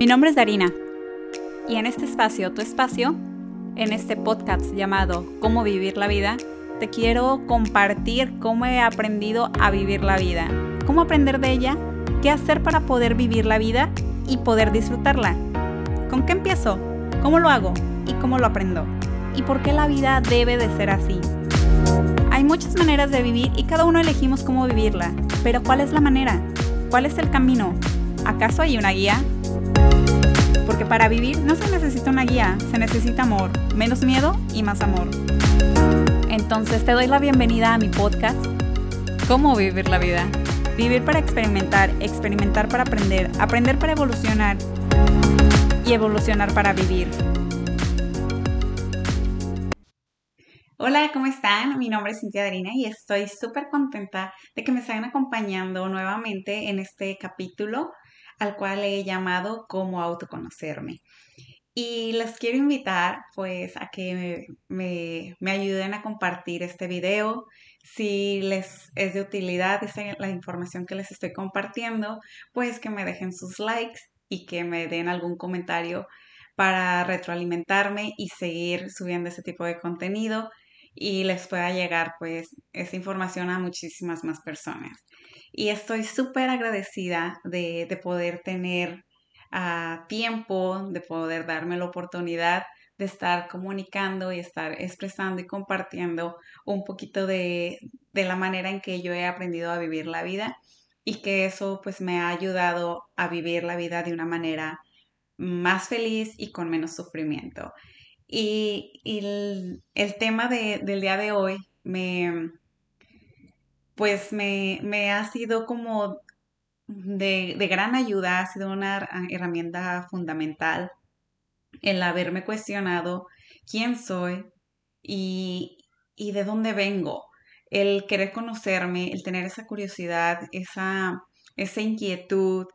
Mi nombre es Darina y en este espacio, tu espacio, en este podcast llamado Cómo vivir la vida, te quiero compartir cómo he aprendido a vivir la vida, cómo aprender de ella, qué hacer para poder vivir la vida y poder disfrutarla. ¿Con qué empiezo? ¿Cómo lo hago? ¿Y cómo lo aprendo? ¿Y por qué la vida debe de ser así? Hay muchas maneras de vivir y cada uno elegimos cómo vivirla, pero ¿cuál es la manera? ¿Cuál es el camino? ¿Acaso hay una guía? Porque para vivir no se necesita una guía, se necesita amor, menos miedo y más amor. Entonces te doy la bienvenida a mi podcast, ¿Cómo vivir la vida? Vivir para experimentar, experimentar para aprender, aprender para evolucionar y evolucionar para vivir. Hola, ¿cómo están? Mi nombre es Cintia Darina y estoy súper contenta de que me estén acompañando nuevamente en este capítulo al cual he llamado Cómo autoconocerme. Y les quiero invitar pues a que me, me, ayuden a compartir este video. Si les es de utilidad la información que les estoy compartiendo, pues que me dejen sus likes y que me den algún comentario para retroalimentarme y seguir subiendo ese tipo de contenido y les pueda llegar pues esa información a muchísimas más personas. Y estoy súper agradecida de, poder tener ah, tiempo, de poder darme la oportunidad de estar comunicando y estar expresando y compartiendo un poquito de, de la manera en que yo he aprendido a vivir la vida y que eso pues me ha ayudado a vivir la vida de una manera más feliz y con menos sufrimiento. Y, el, tema del día de hoy me, pues me, ha sido como de, gran ayuda, ha sido una herramienta fundamental el haberme cuestionado quién soy y, y de dónde vengo, el querer conocerme, el tener esa curiosidad, esa, esa inquietud,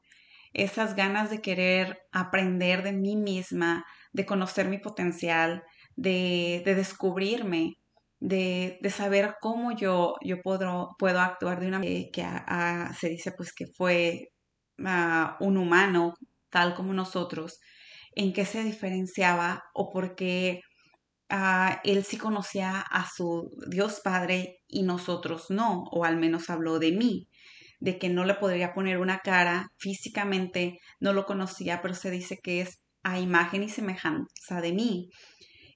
esas ganas de querer aprender de mí misma, de conocer mi potencial, de, descubrirme, de, saber cómo yo, yo puedo, puedo actuar de una manera que, se dice pues que fue ah, un humano tal como nosotros, en qué se diferenciaba o por qué ah, él sí conocía a su Dios Padre y nosotros no, o al menos habló de mí de que no le podría poner una cara físicamente, no lo conocía, pero se dice que es a imagen y semejanza de mí.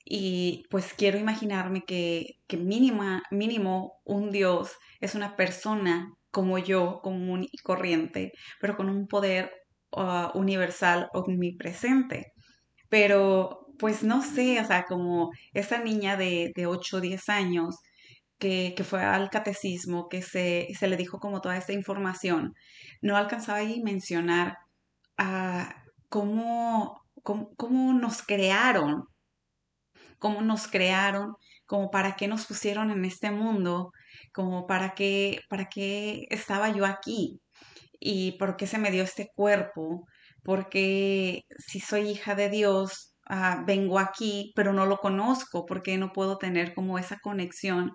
Y pues quiero imaginarme que, que mínima, mínimo un Dios es una persona como yo, común y corriente, pero con un poder uh, universal omnipresente. Pero pues no sé, o sea, como esa niña de, de 8 o 10 años que, fue al catecismo, que se, se, le dijo como toda esta información, no alcanzaba a mencionar a cómo cómo, nos crearon, cómo nos crearon, como para qué nos pusieron en este mundo, como para qué, para qué estaba yo aquí y por qué se me dio este cuerpo, porque si soy hija de Dios, ah, vengo aquí, pero no lo conozco, porque no puedo tener como esa conexión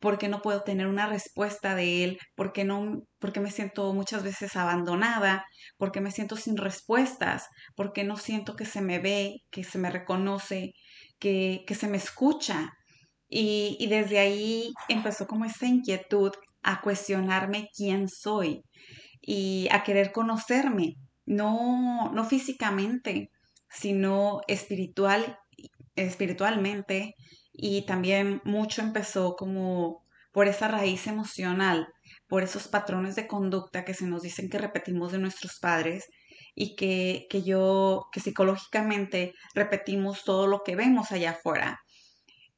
porque no puedo tener una respuesta de él, porque no, porque me siento muchas veces abandonada, porque me siento sin respuestas, porque no siento que se me ve, que se me reconoce, que, que se me escucha. Y, y desde ahí empezó como esta inquietud a cuestionarme quién soy y a querer conocerme, no, no físicamente, sino espiritual, espiritualmente y también mucho empezó como por esa raíz emocional, por esos patrones de conducta que se nos dicen que repetimos de nuestros padres y que, que yo, que psicológicamente repetimos todo lo que vemos allá afuera.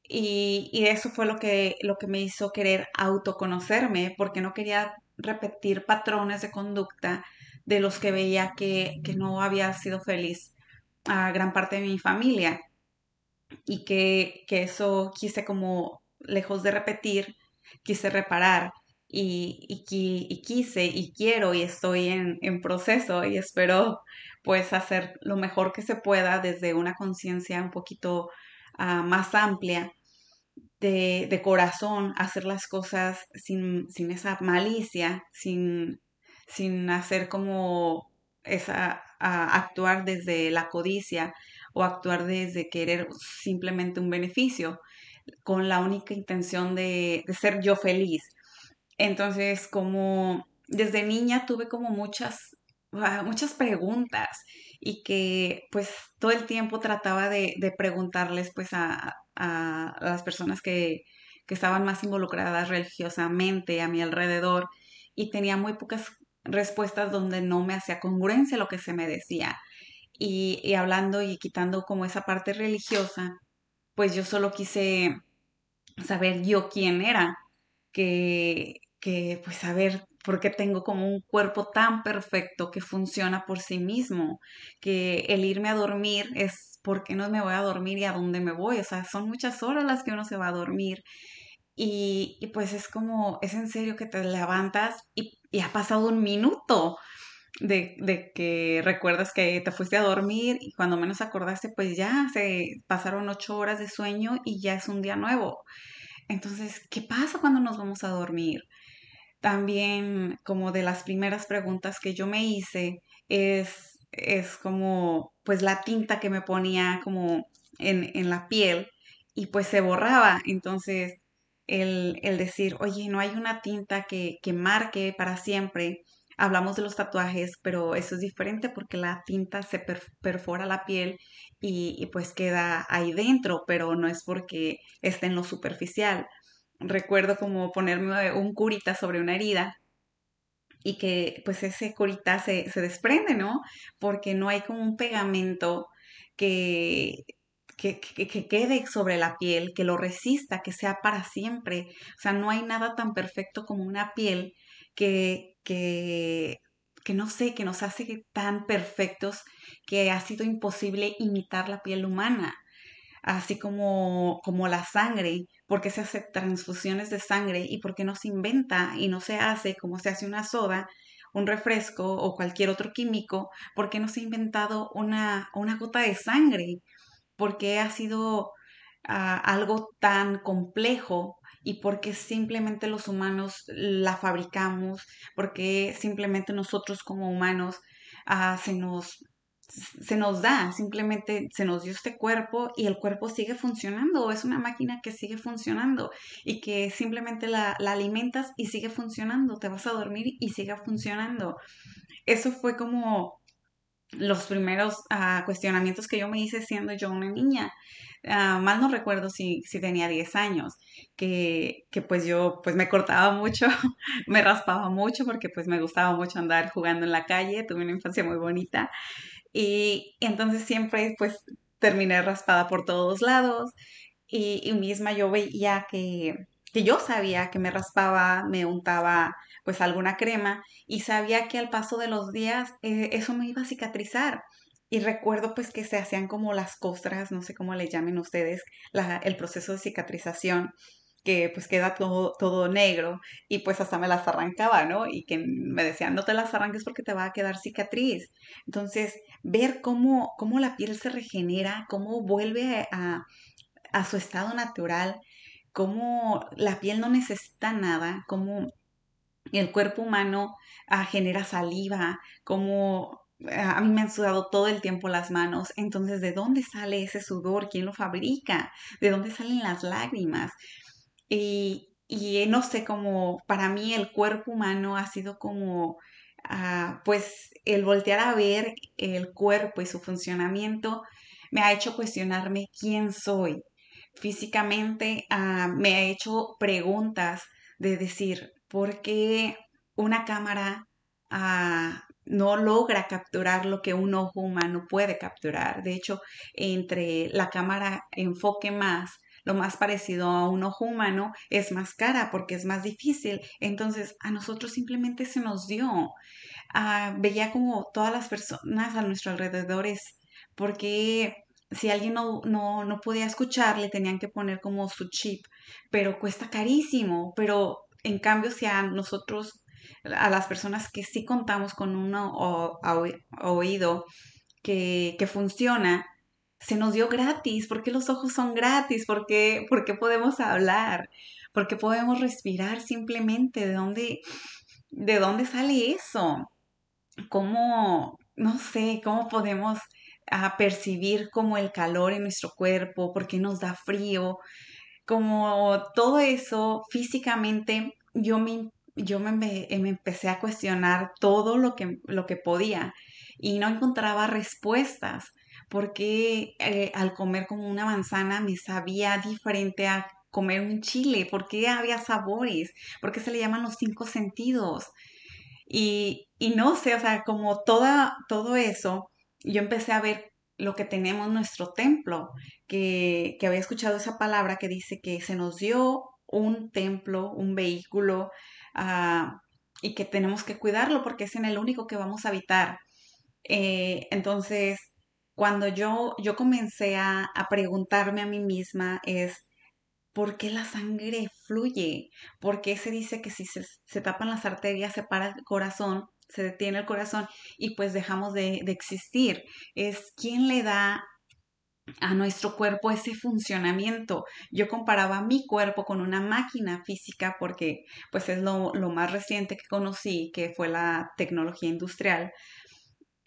Y, y, eso fue lo que, lo que me hizo querer autoconocerme, porque no quería repetir patrones de conducta de los que veía que, que no había sido feliz a gran parte de mi familia y que, eso quise como, lejos de repetir, quise reparar y, y, quise y quiero y estoy en, proceso y espero pues hacer lo mejor que se pueda desde una conciencia un poquito ah, más amplia de, corazón, hacer las cosas sin, sin esa malicia, sin, sin hacer como esa, actuar desde la codicia o actuar desde querer simplemente un beneficio con la única intención de, de ser yo feliz. Entonces, como desde niña tuve como muchas, ah, muchas preguntas y que pues todo el tiempo trataba de, de preguntarles pues a, a, las personas que, que estaban más involucradas religiosamente a mi alrededor y tenía muy pocas respuestas donde no me hacía congruencia lo que se me decía. Y, y, hablando y quitando como esa parte religiosa, pues yo solo quise saber yo quién era, que, que pues saber por qué tengo como un cuerpo tan perfecto que funciona por sí mismo, que el irme a dormir es porque no me voy a dormir y a dónde me voy, o sea, son muchas horas las que uno se va a dormir. Y, pues es como, es en serio que te levantas y, y ha pasado un minuto de, de, que recuerdas que te fuiste a dormir y cuando menos acordaste, pues ya se pasaron ocho horas de sueño y ya es un día nuevo. Entonces, ¿qué pasa cuando nos vamos a dormir? También como de las primeras preguntas que yo me hice es, es como pues la tinta que me ponía como en, en la piel y pues se borraba. Entonces el, el, decir, oye, no hay una tinta que, que marque para siempre. Hablamos de los tatuajes, pero eso es diferente porque la tinta se perfora la piel y, y, pues queda ahí dentro, pero no es porque esté en lo superficial recuerdo como ponerme un curita sobre una herida y que pues ese curita se, se desprende, ¿no? Porque no hay como un pegamento que, que, que, que, quede sobre la piel, que lo resista, que sea para siempre. O sea, no hay nada tan perfecto como una piel que, que, que no sé, que nos hace tan perfectos que ha sido imposible imitar la piel humana así como, como la sangre, porque se hace transfusiones de sangre y porque no se inventa y no se hace como se hace una soda, un refresco o cualquier otro químico, porque no se ha inventado una, una gota de sangre, porque ha sido uh, algo tan complejo y porque simplemente los humanos la fabricamos, porque simplemente nosotros como humanos uh, se nos se nos da, simplemente se nos dio este cuerpo y el cuerpo sigue funcionando, es una máquina que sigue funcionando y que simplemente la, la alimentas y sigue funcionando, te vas a dormir y sigue funcionando. Eso fue como los primeros uh, cuestionamientos que yo me hice siendo yo una niña. Uh, mal no recuerdo si, si tenía 10 años, que, que, pues yo pues me cortaba mucho, me raspaba mucho porque pues me gustaba mucho andar jugando en la calle, tuve una infancia muy bonita y, entonces siempre pues terminé raspada por todos lados y, misma yo veía que, que yo sabía que me raspaba, me untaba pues alguna crema y sabía que al paso de los días eh, eso me iba a cicatrizar. Y recuerdo pues que se hacían como las costras, no sé cómo le llamen ustedes, el proceso de cicatrización que pues queda todo, todo negro y pues hasta me las arrancaba, ¿no? Y que me decían, no te las arranques porque te va a quedar cicatriz. Entonces, ver cómo, cómo la piel se regenera, cómo vuelve a, a su estado natural, cómo la piel no necesita nada, cómo el cuerpo humano ah, genera saliva, cómo ah, a mí me han sudado todo el tiempo las manos, entonces ¿de dónde sale ese sudor? ¿Quién lo fabrica? ¿De dónde salen las lágrimas? Y, y no sé, como para mí el cuerpo humano ha sido como, uh, pues el voltear a ver el cuerpo y su funcionamiento me ha hecho cuestionarme quién soy. Físicamente uh, me ha hecho preguntas de decir, ¿por qué una cámara uh, no logra capturar lo que un ojo humano puede capturar? De hecho, entre la cámara enfoque más lo más parecido a un ojo humano es más cara porque es más difícil. Entonces a nosotros simplemente se nos dio. Ah, veía como todas las personas a nuestro alrededor es porque si alguien no, no, no podía escuchar le tenían que poner como su chip, pero cuesta carísimo. Pero en cambio si a nosotros, a las personas que sí contamos con un oído que, que funciona, se nos dio gratis, porque los ojos son gratis, porque porque podemos hablar, porque podemos respirar simplemente, ¿de dónde, de dónde sale eso? ¿Cómo, no sé, cómo podemos ah, percibir como el calor en nuestro cuerpo, por qué nos da frío, como todo eso físicamente, yo me, yo me, empecé a cuestionar todo lo que, lo que podía y no encontraba respuestas porque eh, al comer como una manzana me sabía diferente a comer un chile, por qué había sabores, por qué se le llaman los cinco sentidos. Y, y no sé, o sea, como toda, todo eso, yo empecé a ver lo que tenemos en nuestro templo, que, que había escuchado esa palabra que dice que se nos dio un templo, un vehículo, ah, y que tenemos que cuidarlo porque es en el único que vamos a habitar. Eh, entonces, cuando yo, yo comencé a, a, preguntarme a mí misma es, ¿por qué la sangre fluye? ¿Por qué se dice que si se, se tapan las arterias se para el corazón? se detiene el corazón y pues dejamos de, de existir. Es quien le da a nuestro cuerpo ese funcionamiento. Yo comparaba mi cuerpo con una máquina física porque pues es lo, lo más reciente que conocí, que fue la tecnología industrial.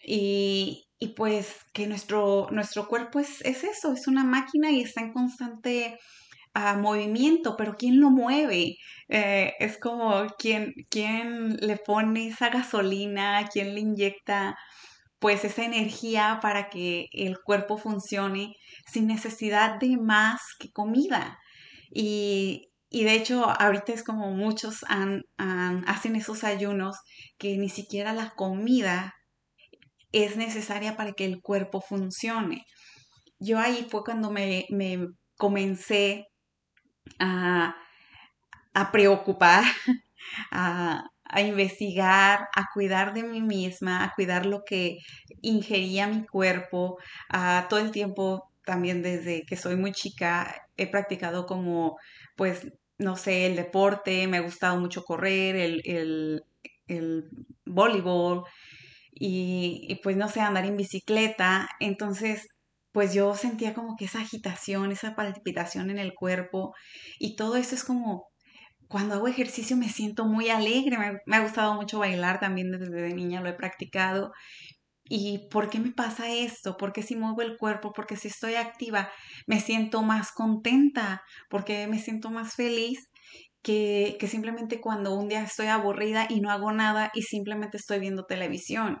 Y, y pues que nuestro, nuestro cuerpo es, es, eso, es una máquina y está en constante uh, movimiento, pero ¿quién lo mueve? Eh, es como quién, quién le pone esa gasolina, quién le inyecta pues esa energía para que el cuerpo funcione sin necesidad de más que comida. Y, y de hecho, ahorita es como muchos han, hacen esos ayunos que ni siquiera la comida es necesaria para que el cuerpo funcione. Yo ahí fue cuando me, me comencé a, preocupar, a, a investigar, a cuidar de mí misma, a cuidar lo que ingería mi cuerpo. a todo el tiempo, también desde que soy muy chica, he practicado como, pues, no sé, el deporte, me ha gustado mucho correr, el, el, el voleibol y, pues, no sé, andar en bicicleta. Entonces, pues yo sentía como que esa agitación, esa palpitación en el cuerpo y todo eso es como cuando hago ejercicio me siento muy alegre, me, ha gustado mucho bailar también desde niña, lo he practicado. ¿Y por qué me pasa esto? ¿Por qué si muevo el cuerpo? Porque si estoy activa me siento más contenta, porque me siento más feliz que, simplemente cuando un día estoy aburrida y no hago nada y simplemente estoy viendo televisión.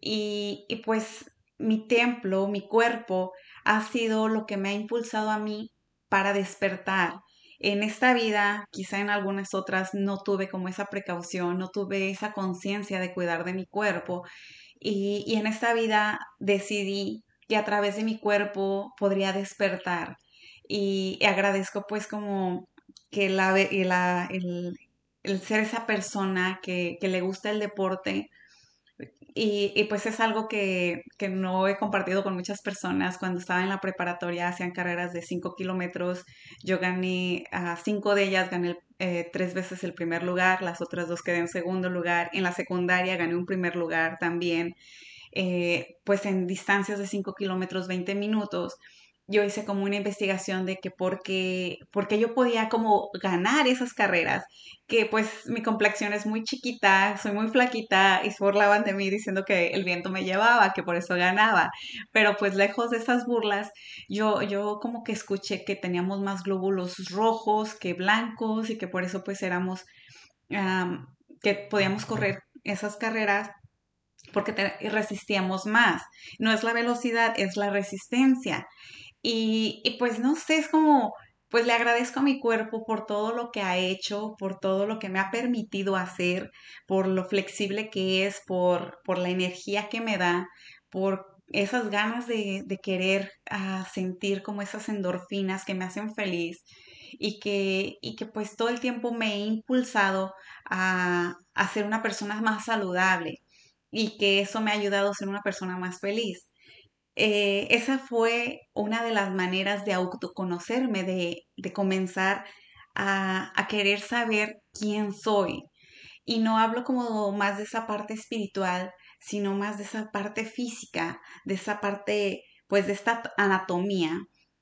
Y, pues mi templo, mi cuerpo, ha sido lo que me ha impulsado a mí para despertar, en esta vida, quizá en algunas otras, no tuve como esa precaución, no tuve esa conciencia de cuidar de mi cuerpo. Y, en esta vida decidí que a través de mi cuerpo podría despertar. Y, agradezco pues como que la, la el, el, ser esa persona que, que le gusta el deporte, y, pues es algo que, que, no he compartido con muchas personas. Cuando estaba en la preparatoria hacían carreras de 5 kilómetros. Yo gané a cinco de ellas, gané eh, tres veces el primer lugar, las otras dos quedé en segundo lugar. En la secundaria gané un primer lugar también, eh, pues en distancias de 5 kilómetros, 20 minutos yo hice como una investigación de que porque, porque yo podía como ganar esas carreras, que pues mi complexión es muy chiquita, soy muy flaquita y se burlaban de mí diciendo que el viento me llevaba, que por eso ganaba, pero pues lejos de esas burlas, yo, yo como que escuché que teníamos más glóbulos rojos que blancos y que por eso pues éramos, que podíamos correr esas carreras porque resistíamos más. No es la velocidad, es la resistencia. Y, pues no sé, es como, pues le agradezco a mi cuerpo por todo lo que ha hecho, por todo lo que me ha permitido hacer, por lo flexible que es, por, por la energía que me da, por esas ganas de, querer ah, sentir como esas endorfinas que me hacen feliz y que, y que pues todo el tiempo me he impulsado a, a ser una persona más saludable y que eso me ha ayudado a ser una persona más feliz. Eh, esa fue una de las maneras de autoconocerme, de, de comenzar a, a, querer saber quién soy. Y no hablo como más de esa parte espiritual, sino más de esa parte física, de esa parte, pues de esta anatomía,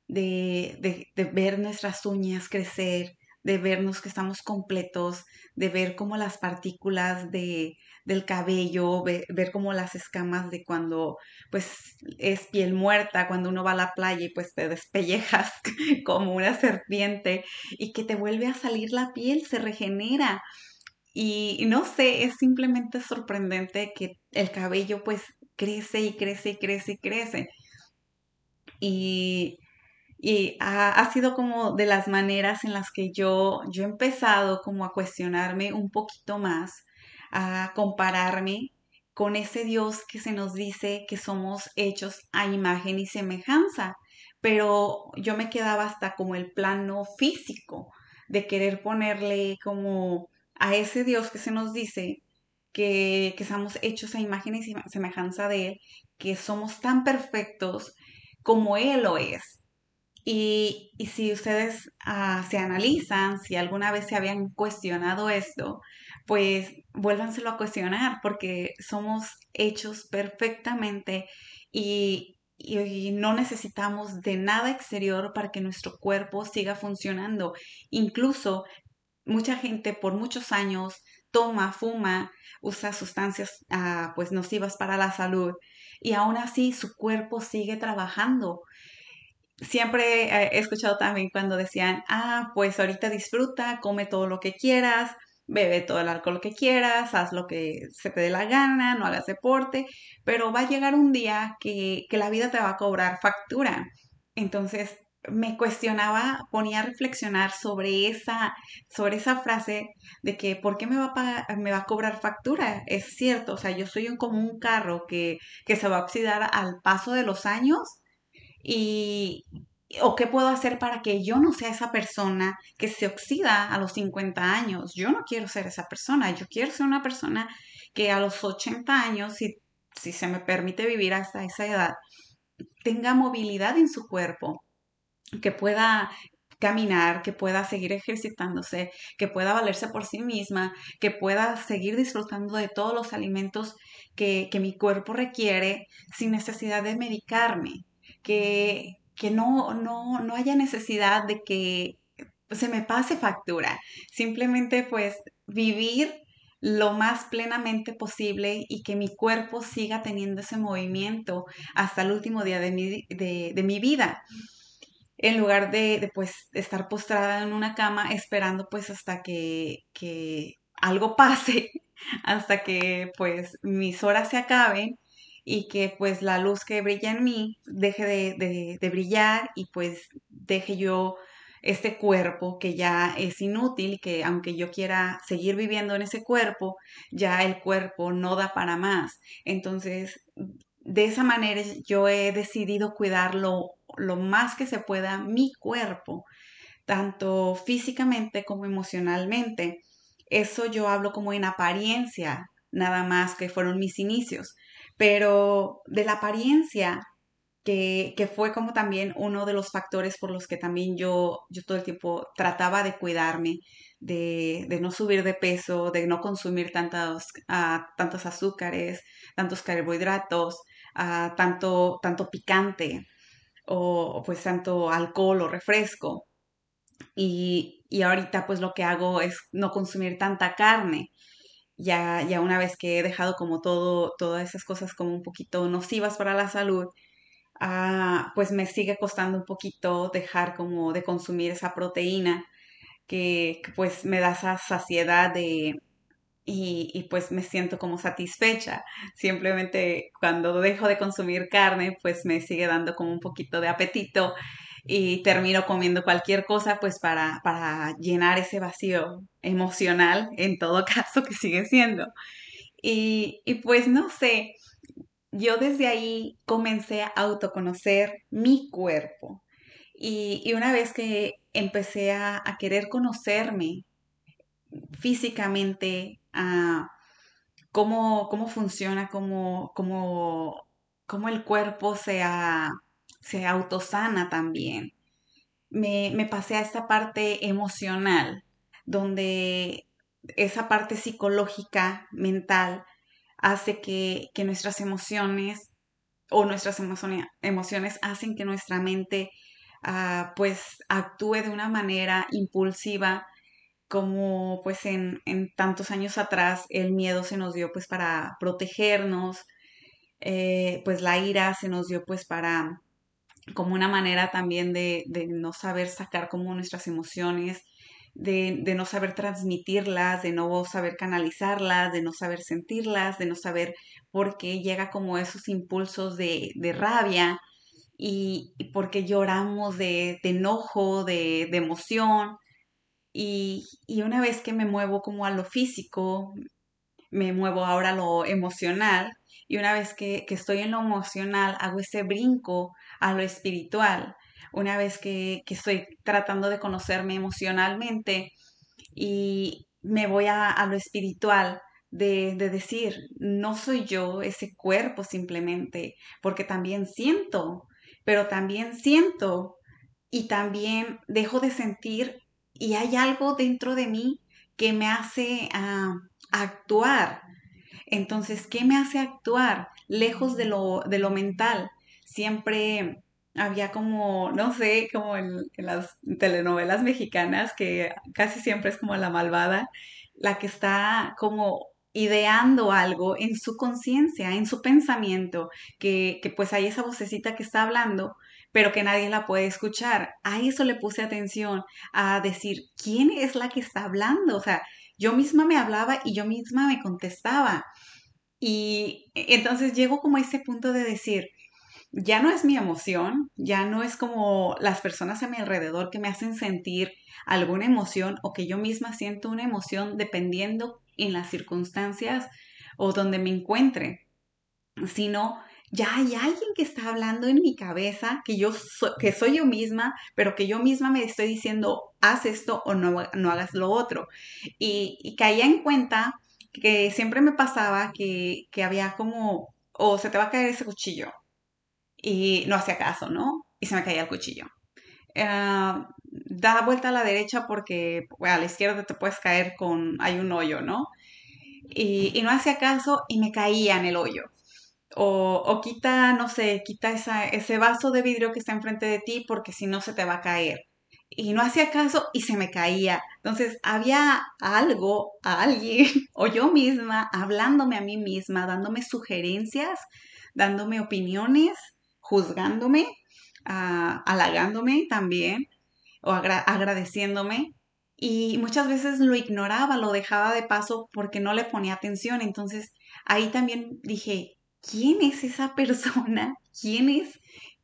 de, de, de ver nuestras uñas crecer, de vernos que estamos completos, de ver cómo las partículas de, del cabello, ver, ver, como las escamas de cuando pues es piel muerta, cuando uno va a la playa y pues te despellejas como una serpiente y que te vuelve a salir la piel, se regenera. Y, no sé, es simplemente sorprendente que el cabello pues crece y crece y crece y crece. Y, y ha, ha, sido como de las maneras en las que yo, yo he empezado como a cuestionarme un poquito más, a compararme con ese Dios que se nos dice que somos hechos a imagen y semejanza. Pero yo me quedaba hasta como el plano físico de querer ponerle como a ese Dios que se nos dice que, que somos hechos a imagen y semejanza de Él, que somos tan perfectos como Él lo es. Y, si ustedes uh, se analizan, si alguna vez se habían cuestionado esto, pues vuélvanselo a cuestionar porque somos hechos perfectamente y, y, no necesitamos de nada exterior para que nuestro cuerpo siga funcionando. Incluso mucha gente por muchos años toma, fuma, usa sustancias uh, pues nocivas para la salud y aún así su cuerpo sigue trabajando. Siempre he escuchado también cuando decían, ah, pues ahorita disfruta, come todo lo que quieras, bebe todo el alcohol que quieras, haz lo que se te dé la gana, no hagas deporte, pero va a llegar un día que, que la vida te va a cobrar factura. Entonces, me cuestionaba, ponía a reflexionar sobre esa, sobre esa frase de que ¿por qué me va, a me va a cobrar factura? Es cierto, o sea, yo soy como un carro que, que se va a oxidar al paso de los años y, o qué puedo hacer para que yo no sea esa persona que se oxida a los 50 años. Yo no quiero ser esa persona, yo quiero ser una persona que a los 80 años, si, si se me permite vivir hasta esa edad, tenga movilidad en su cuerpo, que pueda caminar, que pueda seguir ejercitándose, que pueda valerse por sí misma, que pueda seguir disfrutando de todos los alimentos que, que mi cuerpo requiere sin necesidad de medicarme, que, que no, no, no haya necesidad de que se me pase factura, simplemente pues vivir lo más plenamente posible y que mi cuerpo siga teniendo ese movimiento hasta el último día de mi, de mi vida. En lugar de, pues estar postrada en una cama esperando pues hasta que, que algo pase, hasta que pues mis horas se acaben y que pues la luz que brilla en mí deje de, de, brillar y pues deje yo este cuerpo que ya es inútil, que aunque yo quiera seguir viviendo en ese cuerpo, ya el cuerpo no da para más. Entonces, de esa manera yo he decidido cuidarlo lo más que se pueda mi cuerpo, tanto físicamente como emocionalmente. Eso yo hablo como en apariencia, nada más que fueron mis inicios, pero de la apariencia, que, que, fue como también uno de los factores por los que también yo, yo todo el tiempo trataba de cuidarme, de, de no subir de peso, de no consumir tantos, uh, tantos azúcares, tantos carbohidratos, uh, tanto, tanto picante o pues tanto alcohol o refresco. Y, y, ahorita pues lo que hago es no consumir tanta carne. Ya, ya una vez que he dejado como todo, todas esas cosas como un poquito nocivas para la salud, ah, pues me sigue costando un poquito dejar como de consumir esa proteína que, pues me da esa saciedad de, y, pues me siento como satisfecha. Simplemente cuando dejo de consumir carne, pues me sigue dando como un poquito de apetito y termino comiendo cualquier cosa pues para, para llenar ese vacío emocional, en todo caso que sigue siendo. Y, y pues no sé, yo desde ahí comencé a autoconocer mi cuerpo. Y, y una vez que empecé a, a querer conocerme físicamente, a cómo, cómo funciona, cómo, cómo, cómo el cuerpo se, se autosana también. Me, me pasé a esta parte emocional, donde esa parte psicológica, mental, hace que, que nuestras emociones o nuestras emociones hacen que nuestra mente uh, pues actúe de una manera impulsiva como pues en, tantos años atrás el miedo se nos dio pues para protegernos, eh, pues la ira se nos dio pues para como una manera también de, no saber sacar como nuestras emociones, de, no saber transmitirlas, de no saber canalizarlas, de no saber sentirlas, de no saber por qué llega como esos impulsos de, rabia y, por qué lloramos de, enojo, de, emoción. Y, una vez que me muevo como a lo físico, me muevo ahora a lo emocional, y una vez que, que estoy en lo emocional, hago ese brinco a lo espiritual. Una vez que, estoy tratando de conocerme emocionalmente y me voy a, lo espiritual, de, de, decir, no soy yo ese cuerpo simplemente, porque también siento, pero también siento y también dejo de sentir y hay algo dentro de mí que me hace ah, actuar. Entonces, ¿qué me hace actuar lejos de lo, de lo mental? Siempre había como, no sé, como en, las telenovelas mexicanas, que casi siempre es como la malvada, la que está como ideando algo en su conciencia, en su pensamiento, que, que, pues hay esa vocecita que está hablando, pero que nadie la puede escuchar. A eso le puse atención, a decir, ¿quién es la que está hablando? O sea, yo misma me hablaba y yo misma me contestaba. Y entonces llego como a ese punto de decir, ya no es mi emoción, ya no es como las personas a mi alrededor que me hacen sentir alguna emoción o que yo misma siento una emoción dependiendo en las circunstancias o donde me encuentre, sino ya hay alguien que está hablando en mi cabeza, que yo que soy yo misma, pero que yo misma me estoy diciendo, haz esto o no, no hagas lo otro. Y, caía en cuenta que siempre me pasaba que, que había como, o se te va a caer ese cuchillo, y no hacía caso, ¿no? Y se me caía el cuchillo. Eh, da vuelta a la derecha porque a la izquierda te puedes caer con, hay un hoyo, ¿no? Y, no hacía caso y me caía en el hoyo. O, o quita, no sé, quita esa, ese vaso de vidrio que está enfrente de ti porque si no se te va a caer. Y no hacía caso y se me caía. Entonces había algo, alguien o yo misma hablándome a mí misma, dándome sugerencias, dándome opiniones juzgándome, ah, halagándome también o agradeciéndome y muchas veces lo ignoraba, lo dejaba de paso porque no le ponía atención. Entonces ahí también dije, ¿quién es esa persona? ¿Quién es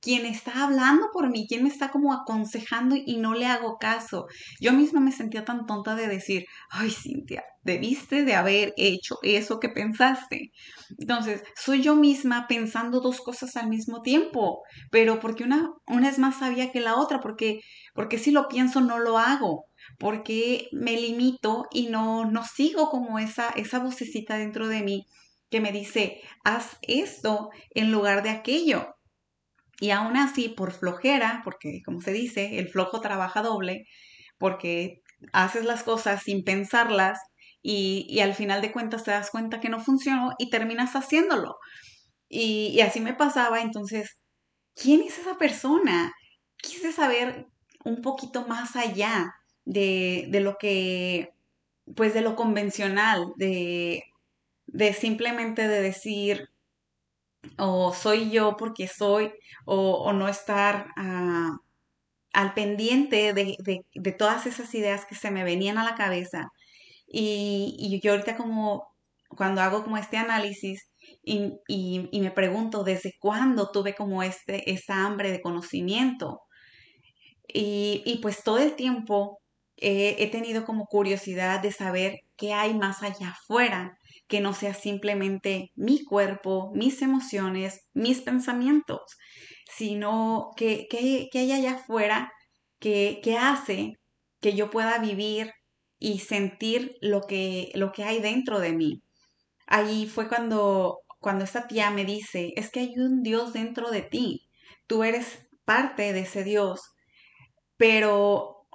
quien está hablando por mí? ¿Quién me está como aconsejando y no le hago caso? Yo misma me sentía tan tonta de decir, ay Cintia, debiste de haber hecho eso que pensaste. Entonces, soy yo misma pensando dos cosas al mismo tiempo, pero porque una, una es más sabia que la otra, porque, porque si lo pienso no lo hago, porque me limito y no, no sigo como esa, esa vocecita dentro de mí que me dice, haz esto en lugar de aquello. Y aún así, por flojera, porque como se dice, el flojo trabaja doble, porque haces las cosas sin pensarlas y, al final de cuentas te das cuenta que no funcionó y terminas haciéndolo. Y, así me pasaba, entonces, ¿quién es esa persona? Quise saber un poquito más allá de, lo que, pues de lo convencional, de, de simplemente de decir, o soy yo porque soy, o, no estar ah, al pendiente de, de, todas esas ideas que se me venían a la cabeza y, yo ahorita como cuando hago como este análisis y, me pregunto desde cuándo tuve como este, esa hambre de conocimiento. Y, pues todo el tiempo he tenido como curiosidad de saber qué hay más allá afuera, que no sea simplemente mi cuerpo, mis emociones, mis pensamientos, sino que, que, hay allá afuera que, que hace que yo pueda vivir y sentir lo que, lo que hay dentro de mí. Ahí fue cuando, cuando esta tía me dice, es que hay un Dios dentro de ti, tú eres parte de ese Dios, pero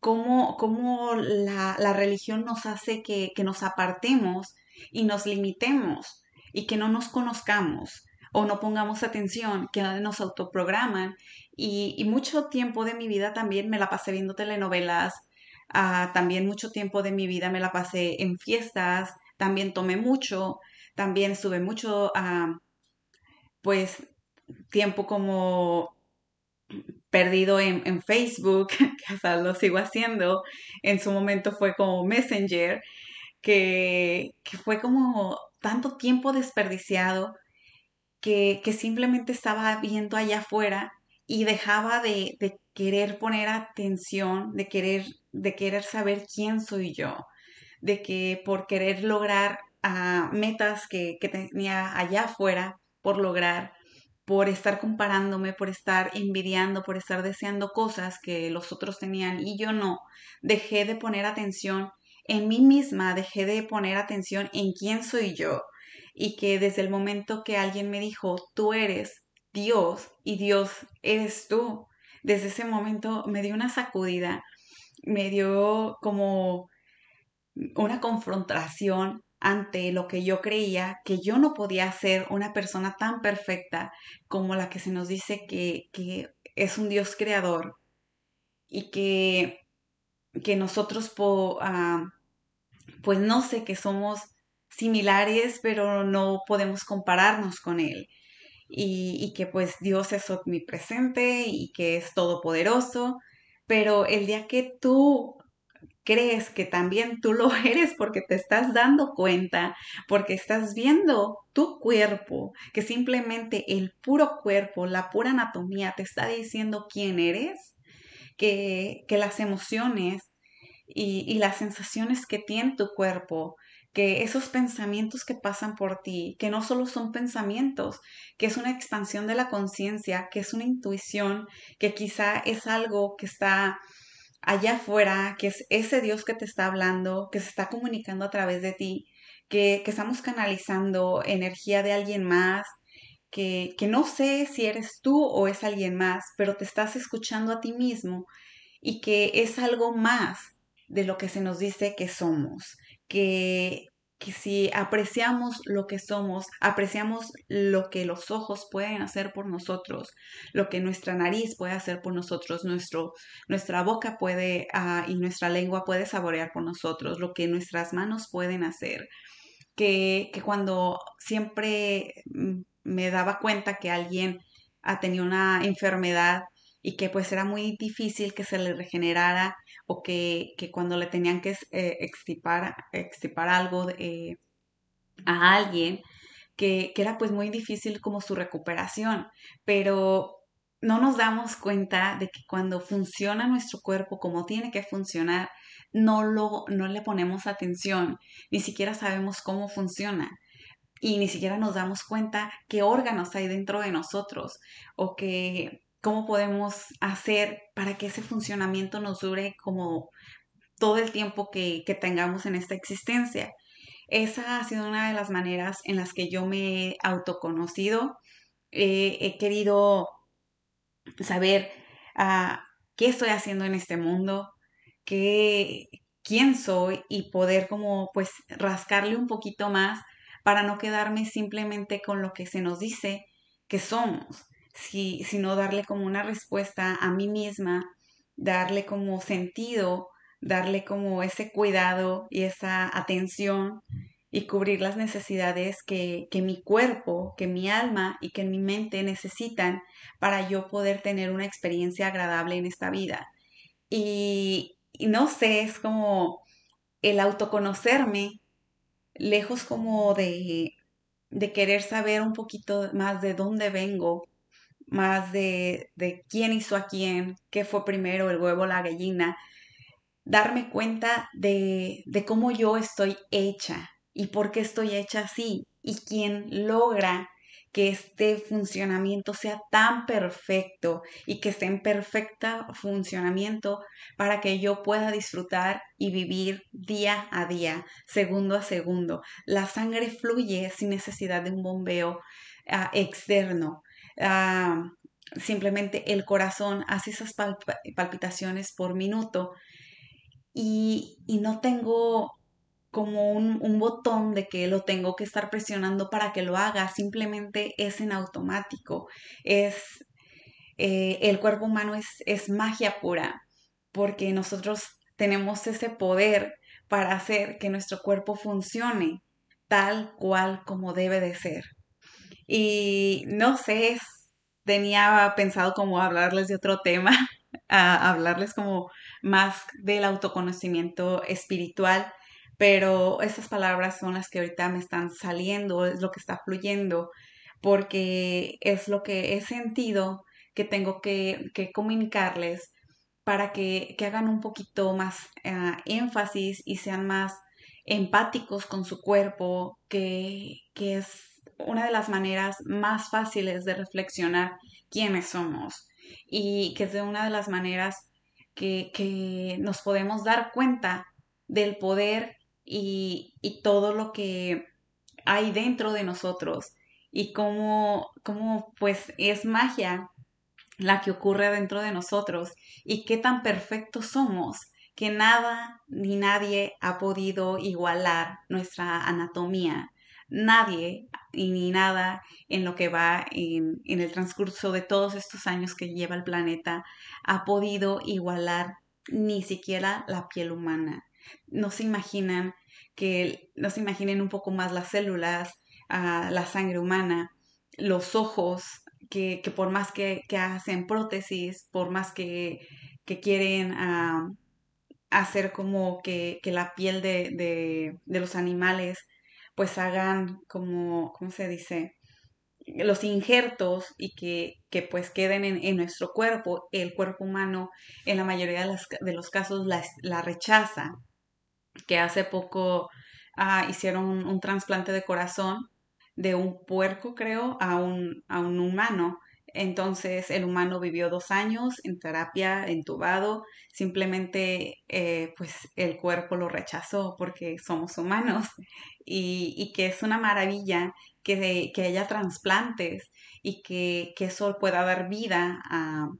cómo, cómo la, la, religión nos hace que, que nos apartemos y nos limitemos y que no nos conozcamos o no pongamos atención, que nos autoprograman. Y, mucho tiempo de mi vida también me la pasé viendo telenovelas, Ah, también mucho tiempo de mi vida me la pasé en fiestas, también tomé mucho, también estuve mucho, ah, pues, tiempo como perdido en, Facebook, que hasta lo sigo haciendo. En su momento fue como Messenger, que, fue como tanto tiempo desperdiciado que, simplemente estaba viendo allá afuera y dejaba de, querer poner atención, de querer, de querer saber quién soy yo, de que por querer lograr ah, metas que, que tenía allá afuera, por lograr, por estar comparándome, por estar envidiando, por estar deseando cosas que los otros tenían y yo no. Dejé de poner atención en mí misma, dejé de poner atención en quién soy yo y que desde el momento que alguien me dijo, tú eres Dios y Dios eres tú, desde ese momento me dio una sacudida, me dio como una confrontación ante lo que yo creía que yo no podía ser una persona tan perfecta como la que se nos dice que, es un Dios creador y que, que nosotros, ah, pues no sé, que somos similares, pero no podemos compararnos con Él. Y, y, que pues Dios es omnipresente y que es todopoderoso, pero el día que tú crees que también tú lo eres porque te estás dando cuenta, porque estás viendo tu cuerpo, que simplemente el puro cuerpo, la pura anatomía te está diciendo quién eres, que, que las emociones y, las sensaciones que tiene tu cuerpo, que esos pensamientos que pasan por ti, que no solo son pensamientos, que es una expansión de la conciencia, que es una intuición, que quizá es algo que está allá afuera, que es ese Dios que te está hablando, que se está comunicando a través de ti, que, estamos canalizando energía de alguien más, que, que no sé si eres tú o es alguien más, pero te estás escuchando a ti mismo y que es algo más de lo que se nos dice que somos, que que si apreciamos lo que somos, apreciamos lo que los ojos pueden hacer por nosotros, lo que nuestra nariz puede hacer por nosotros, nuestro, nuestra boca puede ah, y nuestra lengua puede saborear por nosotros, lo que nuestras manos pueden hacer, que, que cuando siempre mm, me daba cuenta que alguien ha tenido una enfermedad y que pues era muy difícil que se le regenerara o que, cuando le tenían que eh, extirpar, algo eh, a alguien, que, que, era pues muy difícil como su recuperación, pero no nos damos cuenta de que cuando funciona nuestro cuerpo como tiene que funcionar, no, lo, no le ponemos atención, ni siquiera sabemos cómo funciona y ni siquiera nos damos cuenta qué órganos hay dentro de nosotros o que cómo podemos hacer para que ese funcionamiento nos dure como todo el tiempo que, tengamos en esta existencia. Esa ha sido una de las maneras en las que yo me he autoconocido. he querido saber ah, qué estoy haciendo en este mundo, qué, quién soy y poder como pues rascarle un poquito más para no quedarme simplemente con lo que se nos dice que somos sino darle como una respuesta a mí misma, darle como sentido, darle como ese cuidado y esa atención y cubrir las necesidades que, que, mi cuerpo, que mi alma y que mi mente necesitan para yo poder tener una experiencia agradable en esta vida. Y, y no sé, es como el autoconocerme, lejos como de, de querer saber un poquito más de dónde vengo, más de, de quién hizo a quién, qué fue primero, el huevo la gallina, darme cuenta de, de cómo yo estoy hecha y por qué estoy hecha así y quién logra que este funcionamiento sea tan perfecto y que esté en perfecto funcionamiento para que yo pueda disfrutar y vivir día a día, segundo a segundo. La sangre fluye sin necesidad de un bombeo ah, externo. Ah, simplemente el corazón hace esas palpitaciones por minuto y, no tengo como un, botón de que lo tengo que estar presionando para que lo haga, simplemente es en automático, es eh, el cuerpo humano es, es magia pura, porque nosotros tenemos ese poder para hacer que nuestro cuerpo funcione tal cual como debe de ser. Y no sé, tenía pensado como hablarles de otro tema, a hablarles como más del autoconocimiento espiritual, pero esas palabras son las que ahorita me están saliendo, es lo que está fluyendo, porque es lo que he sentido que tengo que, comunicarles para que, hagan un poquito más eh, énfasis y sean más empáticos con su cuerpo, que, es una de las maneras más fáciles de reflexionar quiénes somos y que es de una de las maneras que, nos podemos dar cuenta del poder y, todo lo que hay dentro de nosotros y cómo, cómo pues es magia la que ocurre dentro de nosotros y qué tan perfectos somos que nada ni nadie ha podido igualar nuestra anatomía. Nadie y ni nada en lo que va en, en, el transcurso de todos estos años que lleva el planeta ha podido igualar ni siquiera la piel humana. No se imaginan que, no se imaginen un poco más las células, ah, la sangre humana, los ojos, que, por más que, hacen prótesis, por más que, quieren ah, hacer como que, la piel de, los animales pues hagan como, ¿cómo se dice? los injertos y que, pues queden en, nuestro cuerpo, el cuerpo humano en la mayoría de, los casos la, rechaza, que hace poco ah, hicieron un, trasplante de corazón de un puerco, creo, a un, a un humano entonces el humano vivió dos años en terapia, entubado, simplemente eh, pues el cuerpo lo rechazó porque somos humanos y, que es una maravilla que, que haya trasplantes y que, eso pueda dar vida a,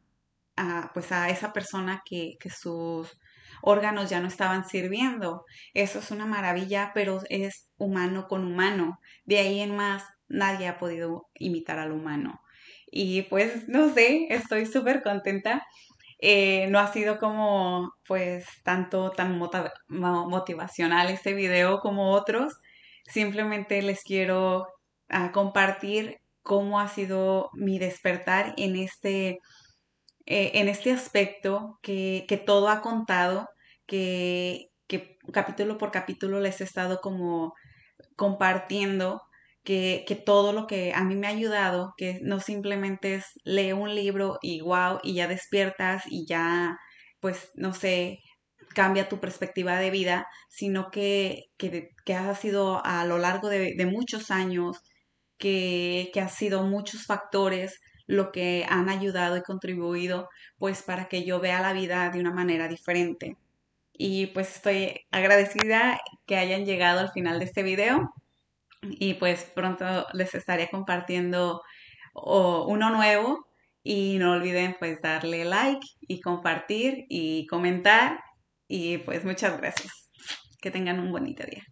pues a esa persona que, que sus órganos ya no estaban sirviendo. Eso es una maravilla, pero es humano con humano. De ahí en más, nadie ha podido imitar al humano. Y pues, no sé, estoy súper contenta. Eh, no ha sido como, pues, tanto, tan motivacional este video como otros. Simplemente les quiero ah, compartir cómo ha sido mi despertar en este, eh, en este aspecto que, que, todo ha contado, que, que capítulo por capítulo les he estado como compartiendo que, todo lo que a mí me ha ayudado, que no simplemente es lee un libro y wow, y ya despiertas y ya, pues, no sé, cambia tu perspectiva de vida, sino que, que, ha sido a lo largo de, muchos años, que, que ha sido muchos factores lo que han ayudado y contribuido, pues, para que yo vea la vida de una manera diferente. Y pues estoy agradecida que hayan llegado al final de este video y pues pronto les estaré compartiendo uno nuevo y no olviden pues darle like y compartir y comentar y pues muchas gracias. Que tengan un bonito día.